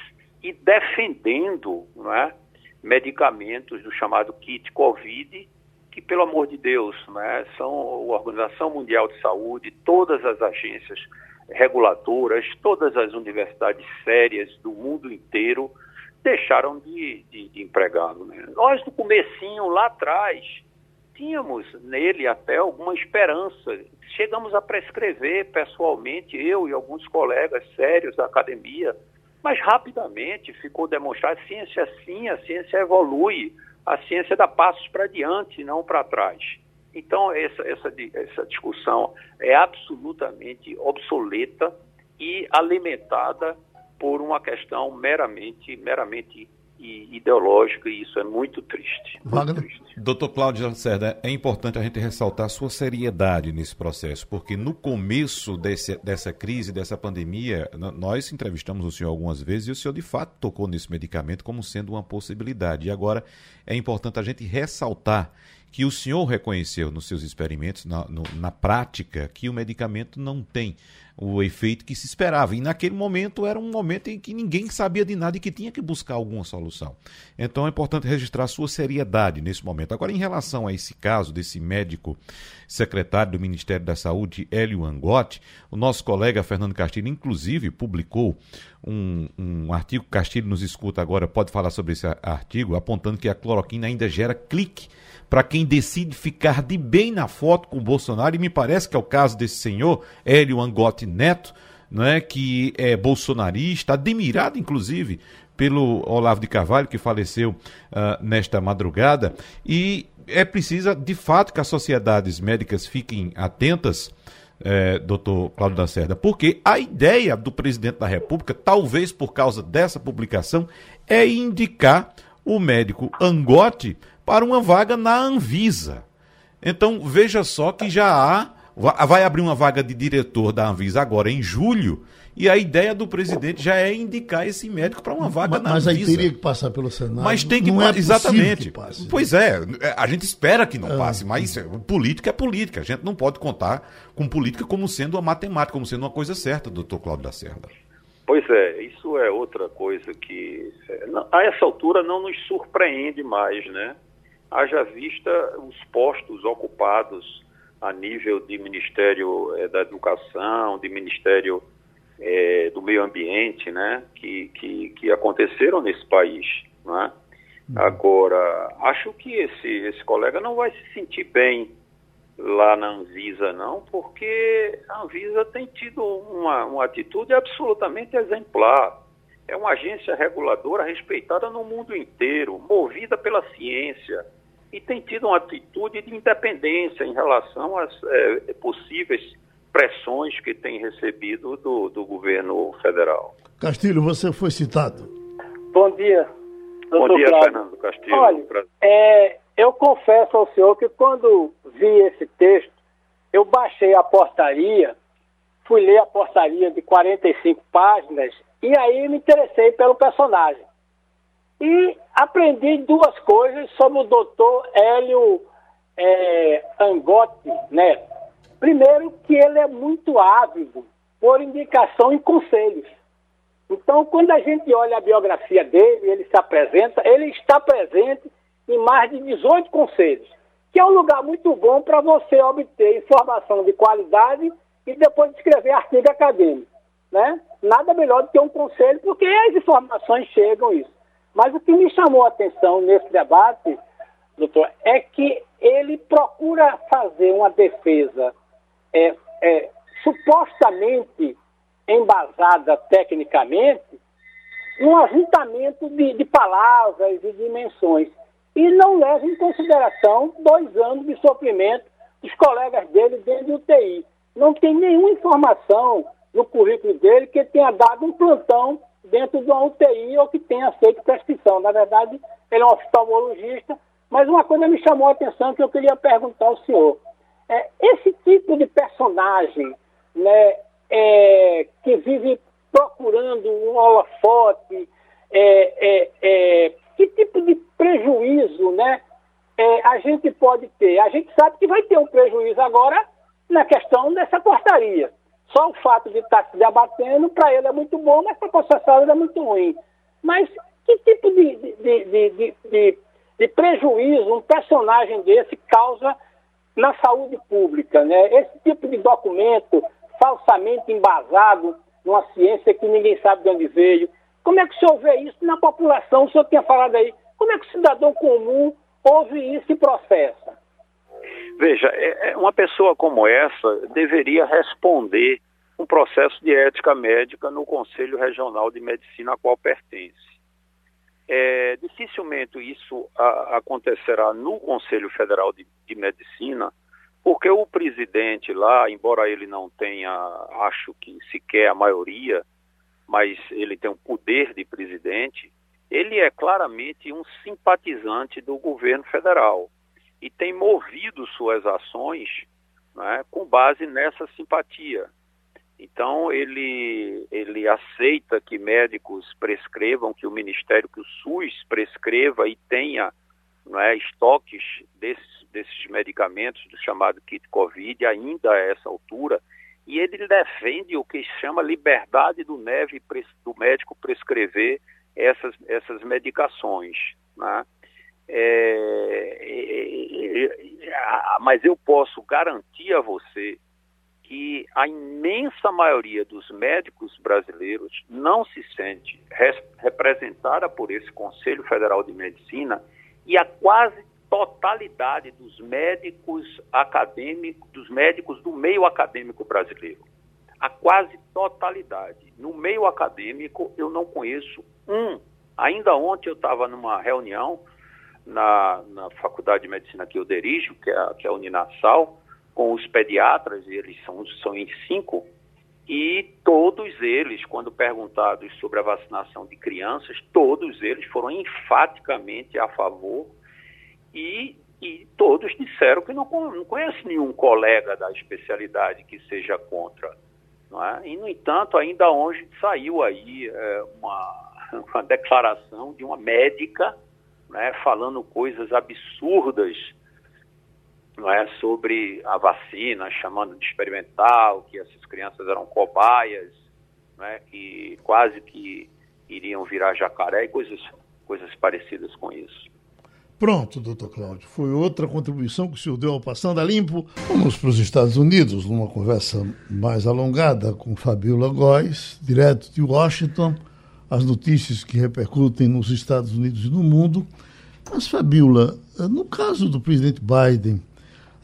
e defendendo não é? Medicamentos do chamado kit Covid, que, pelo amor de Deus, não é? são a Organização Mundial de Saúde, todas as agências reguladoras, todas as universidades sérias do mundo inteiro deixaram de, de, de empregá-lo. Né? Nós, no comecinho, lá atrás, tínhamos nele até alguma esperança. Chegamos a prescrever pessoalmente, eu e alguns colegas sérios da academia, mas rapidamente ficou demonstrado a ciência sim, a ciência evolui, a ciência dá passos para diante, não para trás. Então, essa, essa, essa discussão é absolutamente obsoleta e alimentada por uma questão meramente, meramente e ideológica, e isso é muito triste. Muito triste. Doutor Cláudio Lacerda, é importante a gente ressaltar a sua seriedade nesse processo, porque no começo desse, dessa crise, dessa pandemia, nós entrevistamos o senhor algumas vezes e o senhor de fato tocou nesse medicamento como sendo uma possibilidade. E agora é importante a gente ressaltar que o senhor reconheceu nos seus experimentos, na, no, na prática, que o medicamento não tem o efeito que se esperava. E naquele momento era um momento em que ninguém sabia de nada e que tinha que buscar alguma solução. Então é importante registrar sua seriedade nesse momento. Agora, em relação a esse caso desse médico secretário do Ministério da Saúde, Hélio Angotti, o nosso colega Fernando Castilho, inclusive, publicou um, um artigo, Castilho nos escuta agora, pode falar sobre esse artigo, apontando que a cloroquina ainda gera clique para quem decide ficar de bem na foto com o Bolsonaro, e me parece que é o caso desse senhor, Hélio Angotti Neto, é que é bolsonarista, admirado inclusive pelo Olavo de Carvalho, que faleceu uh, nesta madrugada, e é preciso, de fato, que as sociedades médicas fiquem atentas, é, doutor Cláudio da Cerda, porque a ideia do presidente da República, talvez por causa dessa publicação, é indicar o médico Angotti para uma vaga na Anvisa. Então, veja só que já há. Vai abrir uma vaga de diretor da Anvisa agora em julho. E a ideia do presidente já é indicar esse médico para uma vaga mas, na Anvisa. Mas aí teria que passar pelo Senado. Mas tem que não é exatamente. Que passe. Pois é, é, a gente espera que não é. passe, mas política é política. A gente não pode contar com política como sendo uma matemática, como sendo uma coisa certa, doutor Cláudio da Serra. Pois é, isso é outra coisa que é, a essa altura não nos surpreende mais, né? Haja vista os postos ocupados a nível de Ministério eh, da Educação, de Ministério eh, do Meio Ambiente, né, que, que, que aconteceram nesse país. Né? Agora, acho que esse, esse colega não vai se sentir bem lá na Anvisa, não, porque a Anvisa tem tido uma, uma atitude absolutamente exemplar. É uma agência reguladora respeitada no mundo inteiro, movida pela ciência, e tem tido uma atitude de independência em relação às é, possíveis pressões que tem recebido do, do governo federal. Castilho, você foi citado. Bom dia. Bom dia. Fernando Castilho. Olha, é, eu confesso ao senhor que quando vi esse texto, eu baixei a portaria, fui ler a portaria de 45 páginas e aí me interessei pelo personagem. E aprendi duas coisas sobre o doutor Hélio é, Angotti. Primeiro, que ele é muito ávido por indicação em conselhos. Então, quando a gente olha a biografia dele, ele se apresenta, ele está presente em mais de 18 conselhos, que é um lugar muito bom para você obter informação de qualidade e depois escrever artigo acadêmico. Né? Nada melhor do que um conselho, porque as informações chegam isso. Mas o que me chamou a atenção nesse debate, doutor, é que ele procura fazer uma defesa é, é, supostamente embasada tecnicamente, um ajuntamento de, de palavras e dimensões e não leva em consideração dois anos de sofrimento dos colegas dele dentro do UTI. Não tem nenhuma informação no currículo dele que tenha dado um plantão dentro de uma UTI ou que tenha feito prescrição. Na verdade, ele é um oftalmologista, mas uma coisa me chamou a atenção que eu queria perguntar ao senhor. É, esse tipo de personagem né, é, que vive procurando um holofote, é, é, é que tipo de prejuízo né, é, a gente pode ter? A gente sabe que vai ter um prejuízo agora na questão dessa portaria. Só o fato de estar se debatendo, para ele é muito bom, mas para a concessionária é muito ruim. Mas que tipo de, de, de, de, de prejuízo um personagem desse causa na saúde pública? Né? Esse tipo de documento falsamente embasado numa ciência que ninguém sabe de onde veio, como é que o senhor vê isso na população? O senhor tinha falado aí. Como é que o cidadão comum ouve isso e processa? Veja, é, é, uma pessoa como essa deveria responder um processo de ética médica no Conselho Regional de Medicina a qual pertence. É, dificilmente isso a, acontecerá no Conselho Federal de, de, Medicina, porque o presidente lá, embora ele não tenha, acho que sequer a maioria mas ele tem o poder de presidente, ele é claramente um simpatizante do governo federal e tem movido suas ações né, com base nessa simpatia. Então ele ele aceita que médicos prescrevam, que o Ministério, que o SUS prescreva e tenha é, estoques desses, desses medicamentos do chamado kit COVID ainda a essa altura e ele defende o que chama liberdade do, neve, do médico prescrever essas, essas medicações. Né? É, mas eu posso garantir a você que a imensa maioria dos médicos brasileiros não se sente representada por esse Conselho Federal de Medicina e a quase totalidade dos médicos acadêmicos, dos médicos do meio acadêmico brasileiro. A quase totalidade. No meio acadêmico, eu não conheço um. Ainda ontem eu estava numa reunião na, na Faculdade de Medicina que eu dirijo, que é, a, que é a Uninasal, com os pediatras, eles são, são em cinco, e todos eles, quando perguntados sobre a vacinação de crianças, todos eles foram enfaticamente a favor e, e todos disseram que não, não conhece nenhum colega da especialidade que seja contra. É? E, no entanto, ainda hoje saiu aí é, uma, uma declaração de uma médica né, falando coisas absurdas não é, sobre a vacina, chamando de experimental, que essas crianças eram cobaias, é, que quase que iriam virar jacaré e coisas, coisas parecidas com isso. Pronto, doutor Cláudio. Foi outra contribuição que o senhor deu ao Passando a Limpo. Vamos para os Estados Unidos, numa conversa mais alongada com Fabiola Góes, direto de Washington, as notícias que repercutem nos Estados Unidos e no mundo. Mas, Fabiola, no caso do presidente Biden,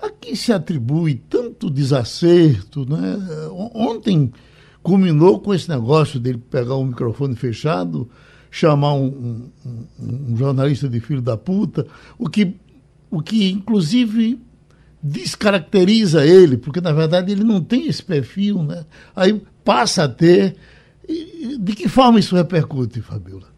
a quem se atribui tanto desacerto, né? Ontem culminou com esse negócio dele pegar o microfone fechado, chamar um, um, um, jornalista de filho da puta, o que, o que inclusive descaracteriza ele, porque na verdade ele não tem esse perfil, né? Aí passa a ter. De que forma isso repercute, Fabiola?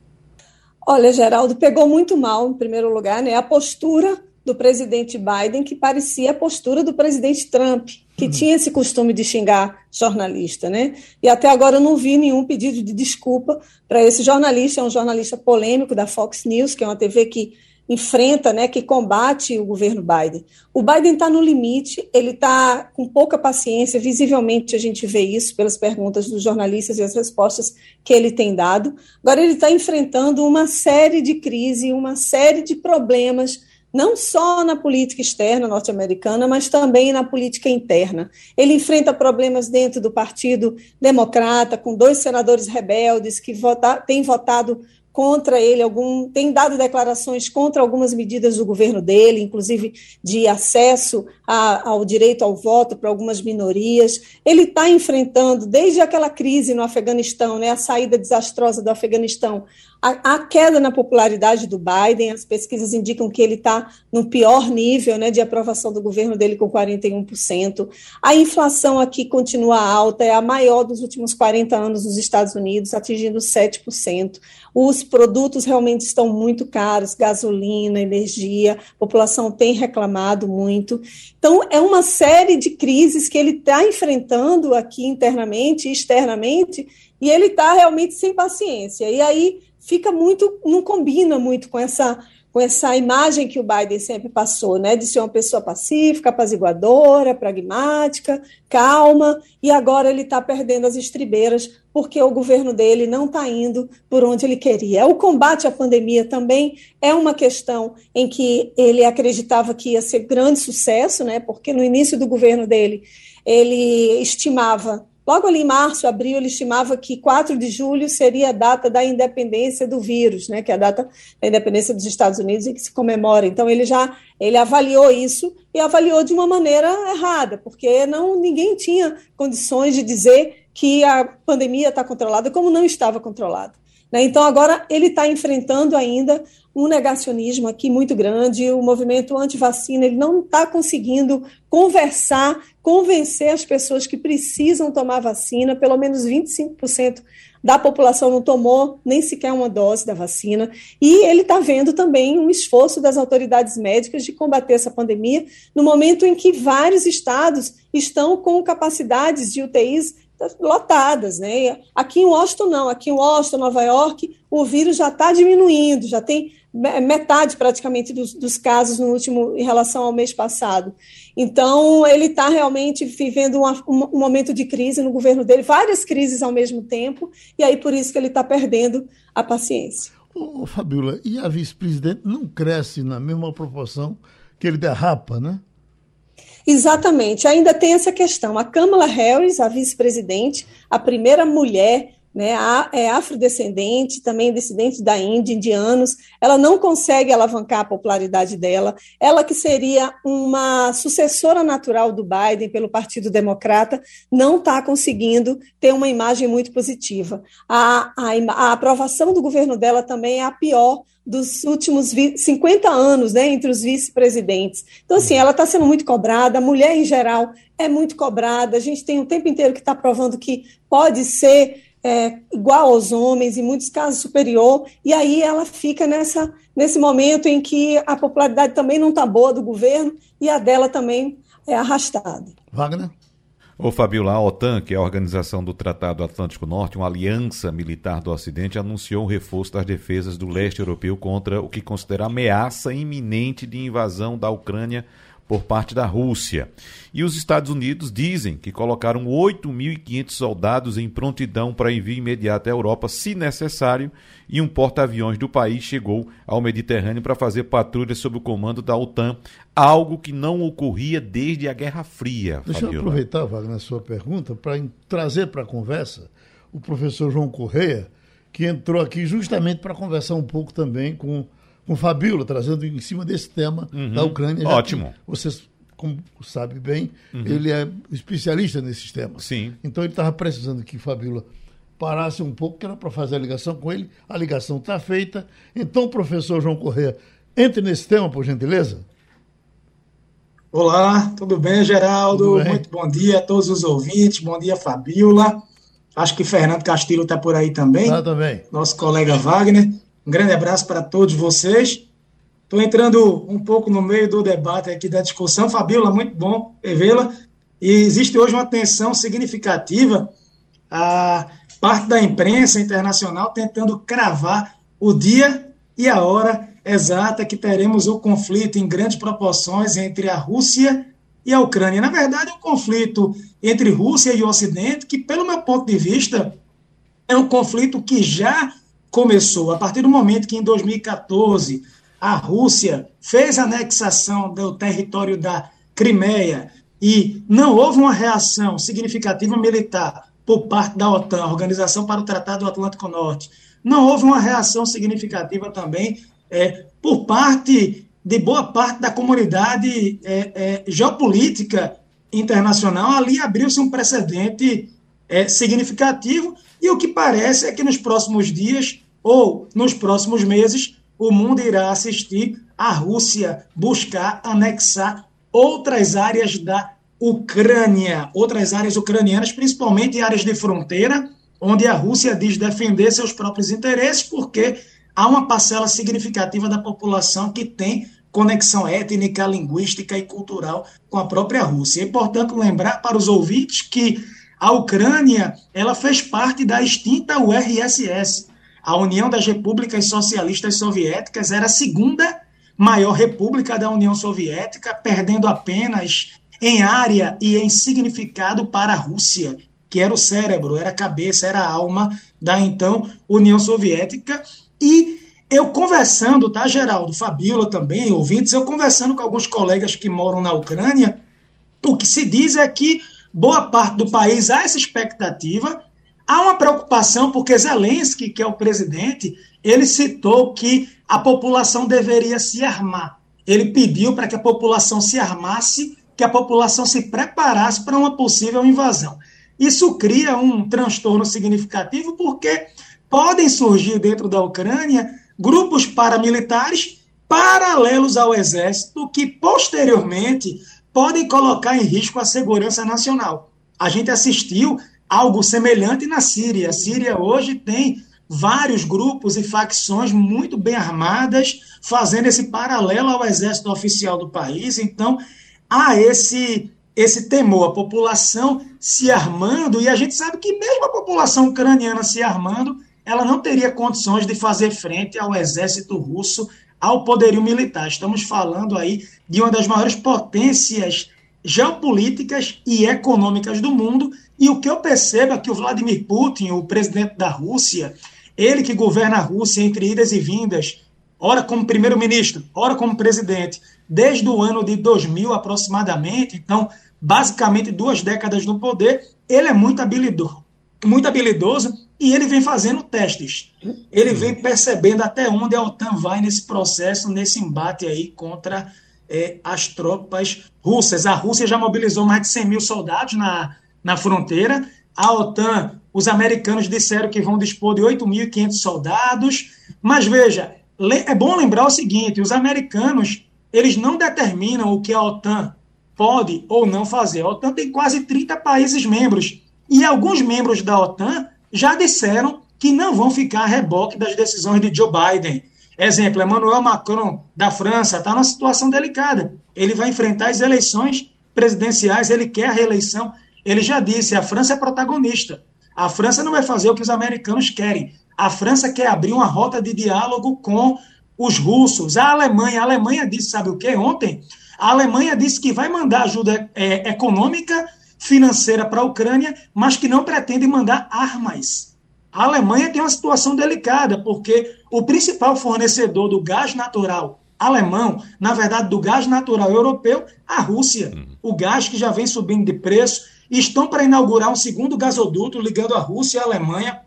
Olha, Geraldo, pegou muito mal, em primeiro lugar, né? A postura do presidente Biden, que parecia a postura do presidente Trump, que uhum. tinha esse costume de xingar jornalista, né? E até agora eu não vi nenhum pedido de desculpa para esse jornalista, é um jornalista polêmico da Fox News, que é uma TV que enfrenta, né, que combate o governo Biden. O Biden está no limite, ele está com pouca paciência, visivelmente a gente vê isso pelas perguntas dos jornalistas e as respostas que ele tem dado. Agora ele está enfrentando uma série de crises, uma série de problemas não só na política externa norte-americana, mas também na política interna. Ele enfrenta problemas dentro do Partido Democrata, com dois senadores rebeldes que vota, têm votado contra ele, algum, tem dado declarações contra algumas medidas do governo dele, inclusive de acesso a, ao direito ao voto para algumas minorias. Ele está enfrentando, desde aquela crise no Afeganistão, né, a saída desastrosa do Afeganistão, a, a, queda na popularidade do Biden, as pesquisas indicam que ele está no pior nível né, de aprovação do governo dele, com 41%. A inflação aqui continua alta, é a maior dos últimos 40 anos nos Estados Unidos, atingindo 7%. Os produtos realmente estão muito caros, gasolina, energia, a população tem reclamado muito. Então, é uma série de crises que ele está enfrentando aqui internamente e externamente, e ele está realmente sem paciência. E aí fica muito, não combina muito com essa com essa imagem que o Biden sempre passou, né, de ser uma pessoa pacífica, apaziguadora, pragmática, calma, e agora ele está perdendo as estribeiras porque o governo dele não está indo por onde ele queria. O combate à pandemia também é uma questão em que ele acreditava que ia ser grande sucesso, né, porque no início do governo dele ele estimava Logo ali em março, abril, ele estimava que 4 de julho seria a data da independência do vírus, né, que é a data da independência dos Estados Unidos e que se comemora. Então ele já ele avaliou isso e avaliou de uma maneira errada, porque não ninguém tinha condições de dizer que a pandemia está controlada como não estava controlada. Né? Então agora ele está enfrentando ainda um negacionismo aqui muito grande, o movimento anti-vacina, ele não está conseguindo conversar, convencer as pessoas que precisam tomar vacina, pelo menos 25% da população não tomou nem sequer uma dose da vacina, e ele está vendo também um esforço das autoridades médicas de combater essa pandemia, no momento em que vários estados estão com capacidades de UTIs lotadas, né? Aqui em Washington não, aqui em Washington, Nova York, o vírus já está diminuindo, já tem metade praticamente dos, dos, casos no último em relação ao mês passado. Então ele está realmente vivendo uma, um, um, momento de crise no governo dele, várias crises ao mesmo tempo, e aí por isso que ele está perdendo a paciência. Ô, Fabiola, e a vice-presidente não cresce na mesma proporção que ele derrapa, né? Exatamente, ainda tem essa questão. A Kamala Harris, a vice-presidente, a primeira mulher né, é afrodescendente, também descendente da Índia, indianos, ela não consegue alavancar a popularidade dela. Ela que seria uma sucessora natural do Biden pelo Partido Democrata, não está conseguindo ter uma imagem muito positiva. A, a, a aprovação do governo dela também é a pior dos últimos 50 anos, né, entre os vice-presidentes. Então, assim, ela está sendo muito cobrada, a mulher em geral é muito cobrada, a gente tem o tempo inteiro que está provando que pode ser é, igual aos homens, em muitos casos superior, e aí ela fica nessa, nesse momento em que a popularidade também não está boa do governo e a dela também é arrastada. Wagner? Ô Fabiola, a OTAN, que é a Organização do Tratado Atlântico Norte, uma aliança militar do Ocidente, anunciou o reforço das defesas do leste europeu contra o que considera ameaça iminente de invasão da Ucrânia por parte da Rússia. E os Estados Unidos dizem que colocaram 8.500 soldados em prontidão para envio imediato à Europa, se necessário, e um porta-aviões do país chegou ao Mediterrâneo para fazer patrulha sob o comando da OTAN, algo que não ocorria desde a Guerra Fria. Deixa Fabiola. eu aproveitar, Wagner, a sua pergunta para trazer para a conversa o professor João Correia, que entrou aqui justamente para conversar um pouco também com com Fabíola, trazendo em cima desse tema uhum. da Ucrânia. Ótimo. Vocês como sabe bem, uhum. ele é especialista nesses temas. Sim. Então ele estava precisando que Fabíola parasse um pouco, que era para fazer a ligação com ele. A ligação está feita. Então, professor João Corrêa, entre nesse tema, por gentileza. Olá, tudo bem, Geraldo? Tudo bem? Muito bom dia a todos os ouvintes. Bom dia, Fabíola. Acho que Fernando Castilho está por aí também. Tá também. Nosso colega Wagner. Um grande abraço para todos vocês. Estou entrando um pouco no meio do debate aqui da discussão. Fabiola, muito bom vê-la. E existe hoje uma tensão significativa, a parte da imprensa internacional tentando cravar o dia e a hora exata que teremos o conflito em grandes proporções entre a Rússia e a Ucrânia. Na verdade, é um conflito entre Rússia e o Ocidente que, pelo meu ponto de vista, é um conflito que já começou a partir do momento que, em 2014, a Rússia fez a anexação do território da Crimeia e não houve uma reação significativa militar por parte da OTAN, Organização para o Tratado do Atlântico Norte, não houve uma reação significativa também é, por parte de boa parte da comunidade é, é, geopolítica internacional. Ali abriu-se um precedente é, significativo e o que parece é que nos próximos dias ou nos próximos meses o mundo irá assistir a Rússia buscar anexar outras áreas da Ucrânia, outras áreas ucranianas, principalmente áreas de fronteira, onde a Rússia diz defender seus próprios interesses, porque há uma parcela significativa da população que tem conexão étnica, linguística e cultural com a própria Rússia. É importante lembrar para os ouvintes que a Ucrânia ela fez parte da extinta URSS, a União das Repúblicas Socialistas Soviéticas era a segunda maior república da União Soviética, perdendo apenas em área e em significado para a Rússia, que era o cérebro, era a cabeça, era a alma da então União Soviética. E eu conversando, tá, Geraldo, Fabíola também, ouvintes, eu conversando com alguns colegas que moram na Ucrânia, o que se diz é que boa parte do país há essa expectativa Há uma preocupação porque Zelensky, que é o presidente, ele citou que a população deveria se armar. Ele pediu para que a população se armasse, que a população se preparasse para uma possível invasão. Isso cria um transtorno significativo porque podem surgir dentro da Ucrânia grupos paramilitares paralelos ao exército que posteriormente podem colocar em risco a segurança nacional. A gente assistiu algo semelhante na Síria. A Síria hoje tem vários grupos e facções muito bem armadas, fazendo esse paralelo ao exército oficial do país. Então, há esse esse temor, a população se armando, e a gente sabe que mesmo a população ucraniana se armando, ela não teria condições de fazer frente ao exército russo, ao poderio militar. Estamos falando aí de uma das maiores potências geopolíticas e econômicas do mundo, e o que eu percebo é que o Vladimir Putin, o presidente da Rússia, ele que governa a Rússia entre idas e vindas, ora como primeiro-ministro, ora como presidente, desde o ano de 2000 aproximadamente, então, basicamente duas décadas no poder, ele é muito habilidoso, muito habilidoso e ele vem fazendo testes. Ele vem percebendo até onde a OTAN vai nesse processo, nesse embate aí contra é, as tropas russas. A Rússia já mobilizou mais de 100 mil soldados na, na fronteira. A OTAN, os americanos disseram que vão dispor de 8.500 soldados. Mas veja, é bom lembrar o seguinte: os americanos eles não determinam o que a OTAN pode ou não fazer. A OTAN tem quase 30 países membros. E alguns membros da OTAN já disseram que não vão ficar a reboque das decisões de Joe Biden. Exemplo, Emmanuel Macron, da França, está numa situação delicada. Ele vai enfrentar as eleições presidenciais, ele quer a reeleição. Ele já disse: a França é protagonista. A França não vai fazer o que os americanos querem. A França quer abrir uma rota de diálogo com os russos. A Alemanha, a Alemanha disse, sabe o que ontem? A Alemanha disse que vai mandar ajuda é, econômica, financeira para a Ucrânia, mas que não pretende mandar armas. A Alemanha tem uma situação delicada, porque o principal fornecedor do gás natural alemão, na verdade, do gás natural europeu, a Rússia. Uhum. O gás que já vem subindo de preço, estão para inaugurar um segundo gasoduto ligando a Rússia e a Alemanha.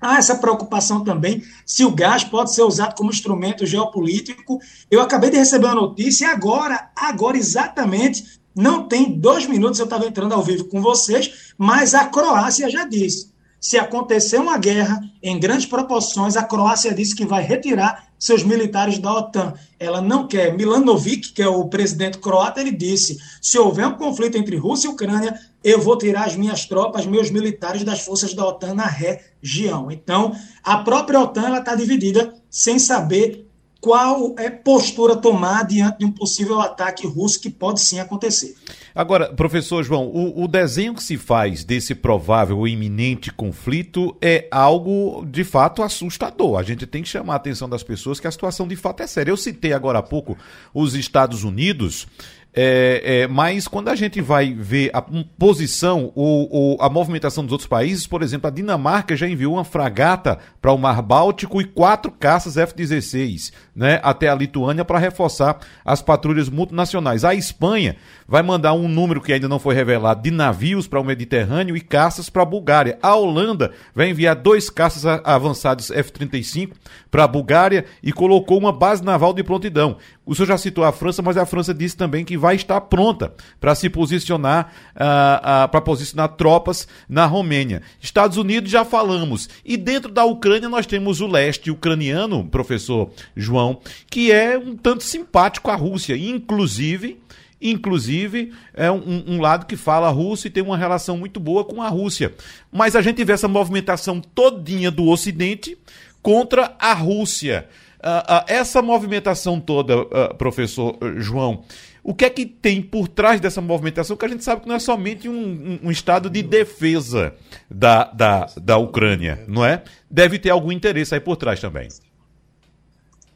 Há essa preocupação também se o gás pode ser usado como instrumento geopolítico. Eu acabei de receber uma notícia e agora, agora exatamente, não tem dois minutos eu estava entrando ao vivo com vocês, mas a Croácia já disse. Se acontecer uma guerra em grandes proporções, a Croácia disse que vai retirar seus militares da OTAN. Ela não quer. Milanovic, que é o presidente croata, ele disse: se houver um conflito entre Rússia e Ucrânia, eu vou tirar as minhas tropas, meus militares das forças da OTAN na região. Então, a própria OTAN está dividida sem saber qual é postura tomar diante de um possível ataque russo que pode sim acontecer. Agora, professor João, o, o, desenho que se faz desse provável iminente conflito é algo de fato assustador. A gente tem que chamar a atenção das pessoas que a situação de fato é séria. Eu citei agora há pouco os Estados Unidos. É, é, mas quando a gente vai ver a posição ou, ou, a movimentação dos outros países, por exemplo, a Dinamarca já enviou uma fragata para o Mar Báltico e quatro caças F-16 né, até a Lituânia para reforçar as patrulhas multinacionais. A Espanha vai mandar um número que ainda não foi revelado de navios para o Mediterrâneo e caças para a Bulgária. A Holanda vai enviar dois caças avançados F-35 para a Bulgária e colocou uma base naval de prontidão. O senhor já citou a França, mas a França disse também que vai estar pronta para se posicionar, uh, uh, para posicionar tropas na Romênia. Estados Unidos já falamos. E dentro da Ucrânia nós temos o leste ucraniano, professor João, que é um tanto simpático à Rússia, inclusive Inclusive, é um, um, lado que fala russo e tem uma relação muito boa com a Rússia. Mas a gente vê essa movimentação todinha do Ocidente contra a Rússia. Uh, uh, essa movimentação toda, uh, professor João, o que é que tem por trás dessa movimentação? Que a gente sabe que não é somente um, um, um estado de defesa da, da, da Ucrânia, não é? Deve ter algum interesse aí por trás também.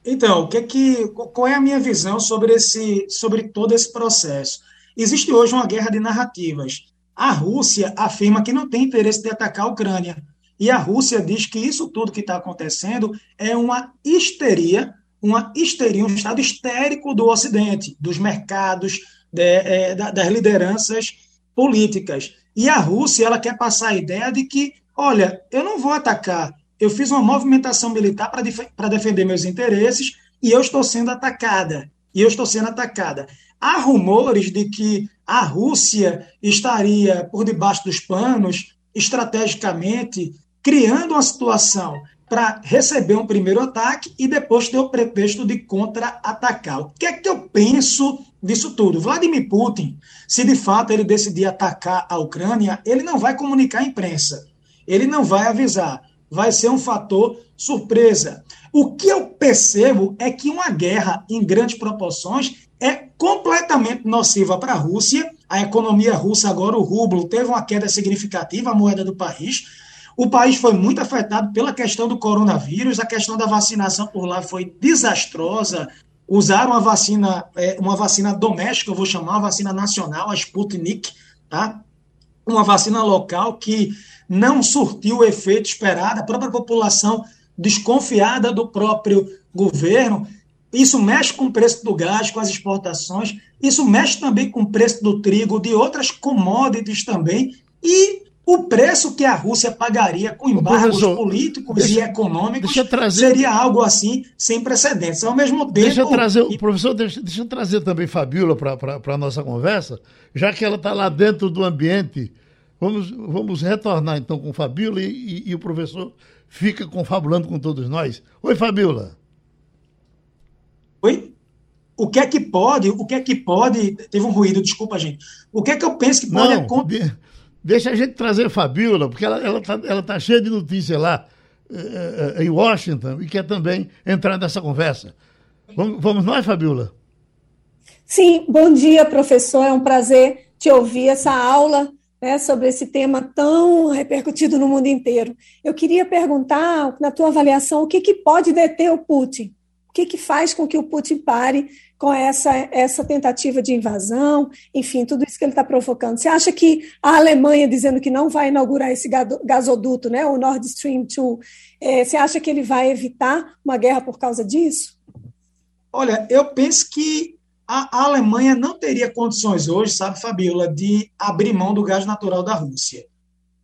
Então, o que é que, qual é a minha visão sobre, esse, sobre todo esse processo? Existe hoje uma guerra de narrativas. A Rússia afirma que não tem interesse de atacar a Ucrânia. E a Rússia diz que isso tudo que está acontecendo é uma histeria, uma histeria, um estado histérico do Ocidente, dos mercados, de, é, das lideranças políticas. E a Rússia ela quer passar a ideia de que, olha, eu não vou atacar, eu fiz uma movimentação militar para def defender meus interesses e eu estou sendo atacada. E eu estou sendo atacada. Há rumores de que a Rússia estaria por debaixo dos panos, estrategicamente, criando uma situação para receber um primeiro ataque e depois ter o pretexto de contra-atacar. O que é que eu penso disso tudo? Vladimir Putin, se de fato ele decidir atacar a Ucrânia, ele não vai comunicar à imprensa, ele não vai avisar vai ser um fator surpresa. O que eu percebo é que uma guerra em grandes proporções é completamente nociva para a Rússia. A economia russa, agora o rublo, teve uma queda significativa, a moeda do país. O país foi muito afetado pela questão do coronavírus, a questão da vacinação por lá foi desastrosa. Usaram uma vacina, é, uma vacina doméstica, eu vou chamar, uma vacina nacional, a Sputnik, tá? Uma vacina local que não surtiu o efeito esperado, a própria população desconfiada do próprio governo. Isso mexe com o preço do gás, com as exportações, isso mexe também com o preço do trigo, de outras commodities também, e o preço que a Rússia pagaria com embargos políticos deixa, e econômicos trazer, seria algo assim sem precedentes. Ao mesmo tempo. Deixa eu trazer, e, professor, deixa, deixa eu trazer também Fabiola para a nossa conversa, já que ela está lá dentro do ambiente Vamos, vamos retornar então com Fabiola e, e, e o professor fica confabulando com todos nós. Oi, Fabiola. Oi? O que é que pode, o que é que pode, teve um ruído, desculpa, gente. O que é que eu penso que pode... Não, de, deixa a gente trazer Fabiola, porque ela está ela tá, ela tá cheia de notícias lá eh, eh, em Washington e quer também entrar nessa conversa. Vamos, vamos nós, Fabiola? Sim, bom dia, professor. É um prazer te ouvir essa aula né, sobre esse tema tão repercutido no mundo inteiro. Eu queria perguntar, na tua avaliação, o que, que pode deter o Putin? O que, que faz com que o Putin pare com essa, essa tentativa de invasão, enfim, tudo isso que ele está provocando? Você acha que a Alemanha dizendo que não vai inaugurar esse gasoduto, né, o Nord Stream 2, é, você acha que ele vai evitar uma guerra por causa disso? Olha, eu penso que a, Alemanha não teria condições hoje, sabe, Fabiola, de abrir mão do gás natural da Rússia.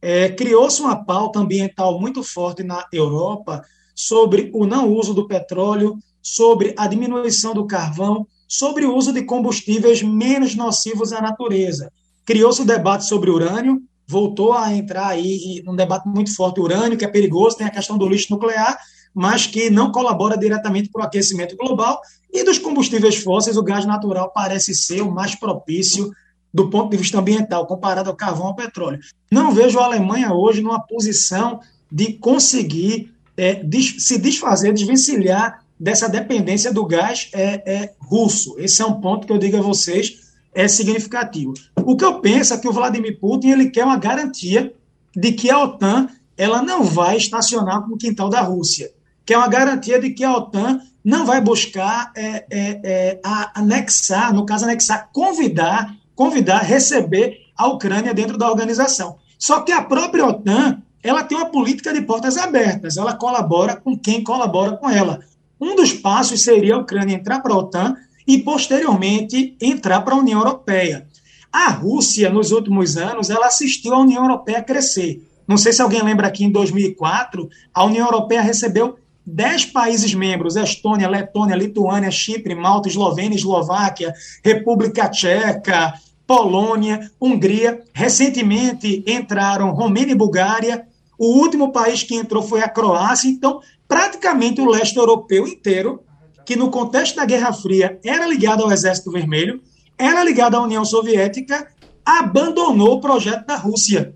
é, criou-se uma pauta ambiental muito forte na Europa sobre o não uso do petróleo, sobre a diminuição do carvão, sobre o uso de combustíveis menos nocivos à natureza. Criou-se o debate sobre urânio, voltou a entrar aí um debate muito forte urânio, que é perigoso, tem a questão do lixo nuclear, mas que não colabora diretamente para o aquecimento global, e dos combustíveis fósseis, o gás natural parece ser o mais propício do ponto de vista ambiental, comparado ao carvão ao petróleo. Não vejo a Alemanha hoje numa posição de conseguir é, se desfazer, desvencilhar dessa dependência do gás é, é, russo. Esse é um ponto que eu digo a vocês é significativo. O que eu penso é que o Vladimir Putin ele quer uma garantia de que a OTAN ela não vai estacionar no quintal da Rússia, que é uma garantia de que a OTAN não vai buscar é, é, é, anexar, no caso anexar, convidar, convidar, receber a Ucrânia dentro da organização. Só que a própria OTAN ela tem uma política de portas abertas, ela colabora com quem colabora com ela. Um dos passos seria a Ucrânia entrar para a OTAN e, posteriormente, entrar para a União Europeia. A Rússia, nos últimos anos, ela assistiu a União Europeia crescer. Não sei se alguém lembra aqui, em 2004, a União Europeia recebeu 10 países membros: Estônia, Letônia, Lituânia, Chipre, Malta, Eslovênia, Eslováquia, República Tcheca, Polônia, Hungria. Recentemente entraram Romênia e Bulgária. O último país que entrou foi a Croácia. Então, praticamente o leste europeu inteiro, que no contexto da Guerra Fria era ligado ao Exército Vermelho, era ligado à União Soviética, abandonou o projeto da Rússia.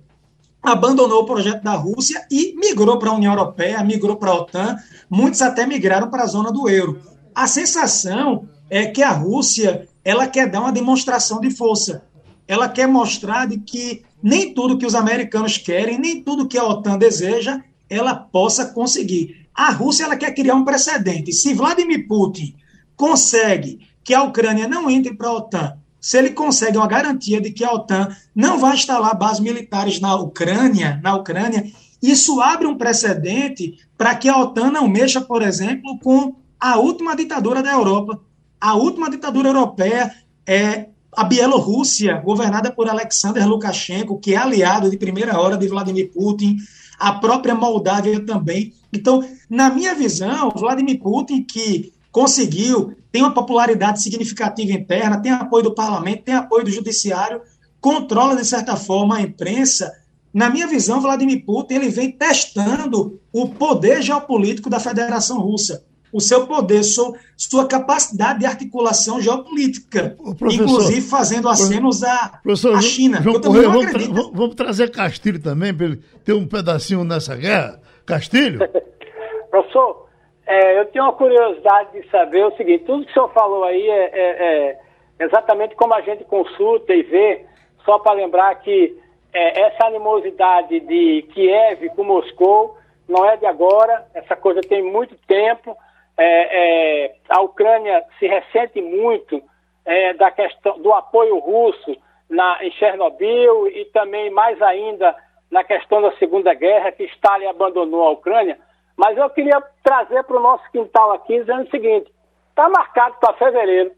Abandonou o projeto da Rússia e migrou para a União Europeia, migrou para a OTAN, muitos até migraram para a zona do euro. A sensação é que a Rússia ela quer dar uma demonstração de força. Ela quer mostrar de que nem tudo que os americanos querem, nem tudo que a OTAN deseja, ela possa conseguir. A Rússia ela quer criar um precedente. Se Vladimir Putin consegue que a Ucrânia não entre para a OTAN, se ele consegue uma garantia de que a OTAN não vai instalar bases militares na Ucrânia, na Ucrânia, isso abre um precedente para que a OTAN não mexa, por exemplo, com a última ditadura da Europa. A última ditadura europeia é a Bielorrússia, governada por Alexander Lukashenko, que é aliado de primeira hora de Vladimir Putin, a própria Moldávia também. Então, na minha visão, Vladimir Putin, que conseguiu, tem uma popularidade significativa interna, tem apoio do parlamento, tem apoio do judiciário, controla, de certa forma, a imprensa. Na minha visão, Vladimir Putin ele vem testando o poder geopolítico da Federação Russa o seu poder, sua, sua capacidade de articulação geopolítica, inclusive fazendo acenos à, à China. João Correia, vamos, tra vamos, trazer Castilho também, para ele ter um pedacinho nessa guerra. Castilho? Professor, é, eu tenho uma curiosidade de saber o seguinte: tudo que o senhor falou aí é, é, é exatamente como a gente consulta e vê, só para lembrar que é, essa animosidade de Kiev com Moscou não é de agora, essa coisa tem muito tempo é, é, a Ucrânia se ressente muito é, da questão do apoio russo na, em Chernobyl e também mais ainda na questão da Segunda Guerra, que Stalin abandonou a Ucrânia. Mas eu queria trazer para o nosso quintal aqui dizendo o seguinte: está marcado para fevereiro,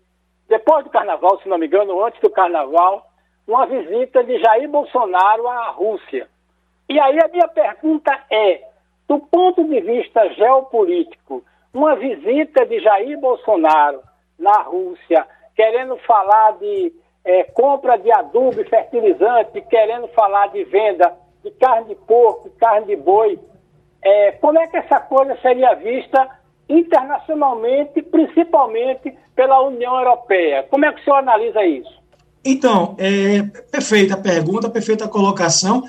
depois do carnaval, se não me engano, antes do carnaval, uma visita de Jair Bolsonaro à Rússia. E aí a minha pergunta é: do ponto de vista geopolítico, uma visita de Jair Bolsonaro na Rússia, querendo falar de é, compra de adubo e fertilizante, querendo falar de venda de carne de porco, carne de boi, é, como é que essa coisa seria vista internacionalmente, principalmente pela União Europeia? Como é que o senhor analisa isso? Então, é, perfeita pergunta, perfeita colocação.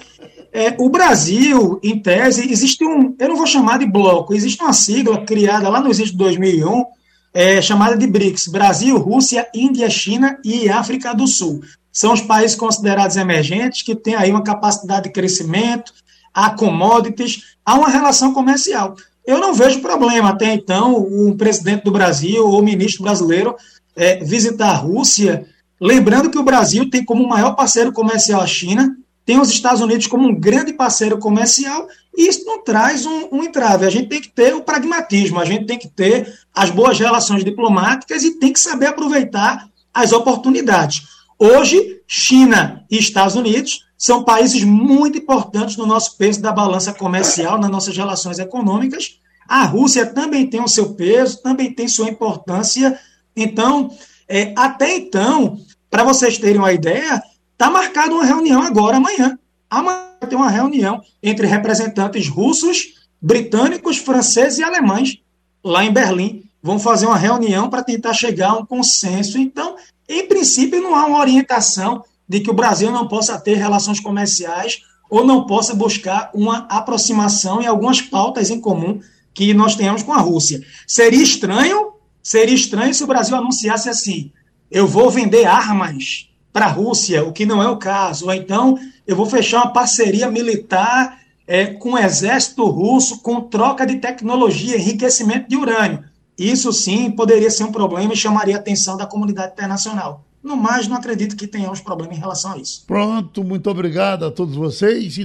É, o Brasil, em tese, existe um, eu não vou chamar de bloco, existe uma sigla criada lá no início de 2001, é, chamada de BRICS, Brasil, Rússia, Índia, China e África do Sul. São os países considerados emergentes que têm aí uma capacidade de crescimento, há commodities, há uma relação comercial. Eu não vejo problema até então o presidente do Brasil ou o ministro brasileiro é, visitar a Rússia, lembrando que o Brasil tem como maior parceiro comercial a China, tem os Estados Unidos como um grande parceiro comercial, e isso não traz um, um, entrave. A gente tem que ter o pragmatismo, a gente tem que ter as boas relações diplomáticas e tem que saber aproveitar as oportunidades. Hoje, China e Estados Unidos são países muito importantes no nosso peso da balança comercial, nas nossas relações econômicas. A Rússia também tem o seu peso, também tem sua importância. Então, é, até então, para vocês terem uma ideia, está marcada uma reunião agora, amanhã. Amanhã tem uma reunião entre representantes russos, britânicos, franceses e alemães, lá em Berlim. Vão fazer uma reunião para tentar chegar a um consenso. Então, em princípio, não há uma orientação de que o Brasil não possa ter relações comerciais ou não possa buscar uma aproximação em algumas pautas em comum que nós tenhamos com a Rússia. Seria estranho, seria estranho se o Brasil anunciasse assim: eu vou vender armas para a Rússia, o que não é o caso, ou então eu vou fechar uma parceria militar é, com o exército russo com troca de tecnologia, enriquecimento de urânio. Isso sim poderia ser um problema e chamaria a atenção da comunidade internacional. No mais, não acredito que tenhamos problema em relação a isso. Pronto, muito obrigado a todos vocês.